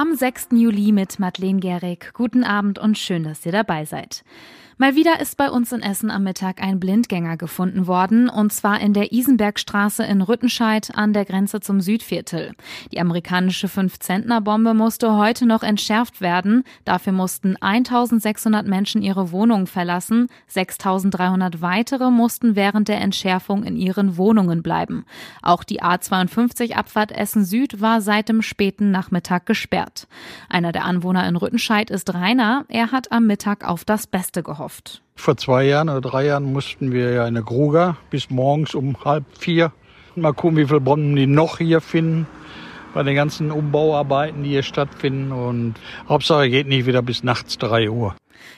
Am 6. Juli mit Madeleine Gehrig. Guten Abend und schön, dass ihr dabei seid. Mal wieder ist bei uns in Essen am Mittag ein Blindgänger gefunden worden, und zwar in der Isenbergstraße in Rüttenscheid an der Grenze zum Südviertel. Die amerikanische Fünf-Zentner-Bombe musste heute noch entschärft werden. Dafür mussten 1600 Menschen ihre Wohnungen verlassen. 6300 weitere mussten während der Entschärfung in ihren Wohnungen bleiben. Auch die A52-Abfahrt Essen Süd war seit dem späten Nachmittag gesperrt. Einer der Anwohner in Rüttenscheid ist Rainer. Er hat am Mittag auf das Beste gehofft. Vor zwei Jahren oder drei Jahren mussten wir ja in der Gruger bis morgens um halb vier. Mal gucken, wie viele Bomben die noch hier finden bei den ganzen Umbauarbeiten, die hier stattfinden. Und Hauptsache geht nicht wieder bis nachts drei Uhr.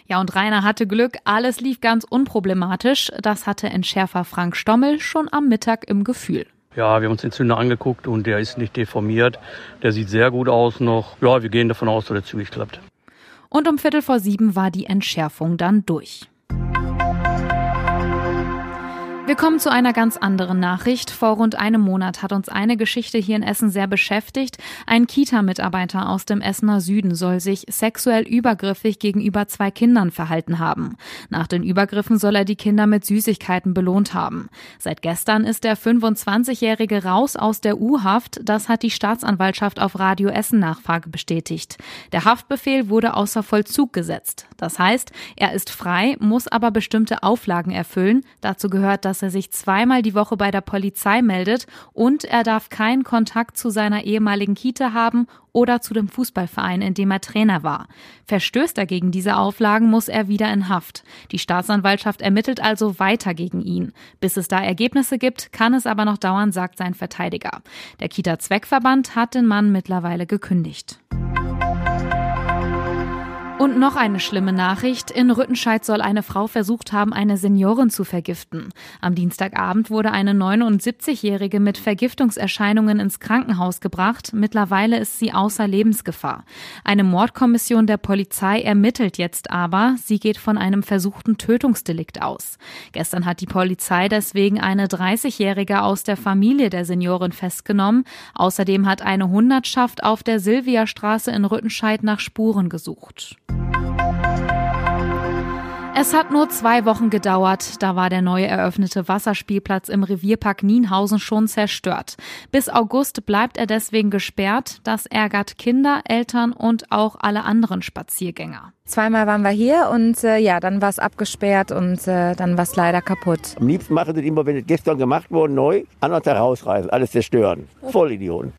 Ja, und Rainer hatte Glück, alles lief ganz unproblematisch. Das hatte Entschärfer Frank Stommel schon am Mittag im Gefühl. Ja, wir haben uns den Zünder angeguckt und der ist nicht deformiert. Der sieht sehr gut aus noch. Ja, wir gehen davon aus, dass er zügig klappt. Und um Viertel vor sieben war die Entschärfung dann durch. Wir kommen zu einer ganz anderen Nachricht. Vor rund einem Monat hat uns eine Geschichte hier in Essen sehr beschäftigt. Ein Kita-Mitarbeiter aus dem Essener Süden soll sich sexuell übergriffig gegenüber zwei Kindern verhalten haben. Nach den Übergriffen soll er die Kinder mit Süßigkeiten belohnt haben. Seit gestern ist der 25-Jährige raus aus der U-Haft. Das hat die Staatsanwaltschaft auf Radio Essen Nachfrage bestätigt. Der Haftbefehl wurde außer Vollzug gesetzt. Das heißt, er ist frei, muss aber bestimmte Auflagen erfüllen. Dazu gehört das dass er sich zweimal die Woche bei der Polizei meldet und er darf keinen Kontakt zu seiner ehemaligen Kita haben oder zu dem Fußballverein, in dem er Trainer war. Verstößt er gegen diese Auflagen, muss er wieder in Haft. Die Staatsanwaltschaft ermittelt also weiter gegen ihn. Bis es da Ergebnisse gibt, kann es aber noch dauern, sagt sein Verteidiger. Der Kita-Zweckverband hat den Mann mittlerweile gekündigt. Und noch eine schlimme Nachricht. In Rüttenscheid soll eine Frau versucht haben, eine Seniorin zu vergiften. Am Dienstagabend wurde eine 79-Jährige mit Vergiftungserscheinungen ins Krankenhaus gebracht. Mittlerweile ist sie außer Lebensgefahr. Eine Mordkommission der Polizei ermittelt jetzt aber. Sie geht von einem versuchten Tötungsdelikt aus. Gestern hat die Polizei deswegen eine 30-Jährige aus der Familie der Seniorin festgenommen. Außerdem hat eine Hundertschaft auf der Silviastraße in Rüttenscheid nach Spuren gesucht. Es hat nur zwei Wochen gedauert, da war der neu eröffnete Wasserspielplatz im Revierpark Nienhausen schon zerstört. Bis August bleibt er deswegen gesperrt. Das ärgert Kinder, Eltern und auch alle anderen Spaziergänger. Zweimal waren wir hier und äh, ja, dann war es abgesperrt und äh, dann war es leider kaputt. Am liebsten machen sie immer, wenn es gestern gemacht wurde, neu, anders herausreißen, alles zerstören. Vollidioten.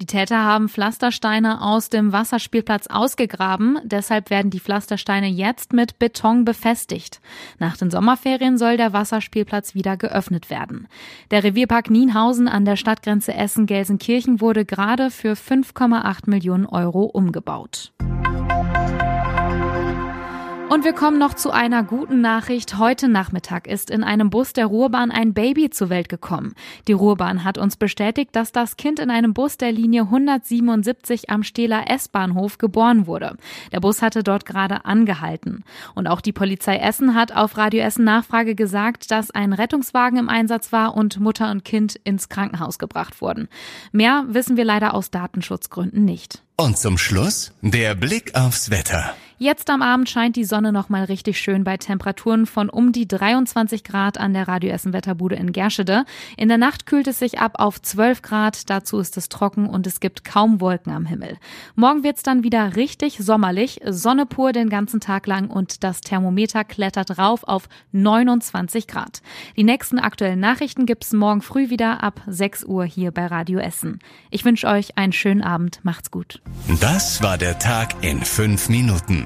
Die Täter haben Pflastersteine aus dem Wasserspielplatz ausgegraben, deshalb werden die Pflastersteine jetzt mit Beton befestigt. Nach den Sommerferien soll der Wasserspielplatz wieder geöffnet werden. Der Revierpark Nienhausen an der Stadtgrenze Essen-Gelsenkirchen wurde gerade für 5,8 Millionen Euro umgebaut. Und wir kommen noch zu einer guten Nachricht. Heute Nachmittag ist in einem Bus der Ruhrbahn ein Baby zur Welt gekommen. Die Ruhrbahn hat uns bestätigt, dass das Kind in einem Bus der Linie 177 am Stehler S-Bahnhof geboren wurde. Der Bus hatte dort gerade angehalten. Und auch die Polizei Essen hat auf Radio Essen Nachfrage gesagt, dass ein Rettungswagen im Einsatz war und Mutter und Kind ins Krankenhaus gebracht wurden. Mehr wissen wir leider aus Datenschutzgründen nicht. Und zum Schluss der Blick aufs Wetter. Jetzt am Abend scheint die Sonne noch mal richtig schön bei Temperaturen von um die 23 Grad an der Radio Essen Wetterbude in Gerschede. In der Nacht kühlt es sich ab auf 12 Grad. Dazu ist es trocken und es gibt kaum Wolken am Himmel. Morgen wird's dann wieder richtig sommerlich, Sonne pur den ganzen Tag lang und das Thermometer klettert rauf auf 29 Grad. Die nächsten aktuellen Nachrichten gibt's morgen früh wieder ab 6 Uhr hier bei Radio Essen. Ich wünsche euch einen schönen Abend. Macht's gut. Das war der Tag in fünf Minuten.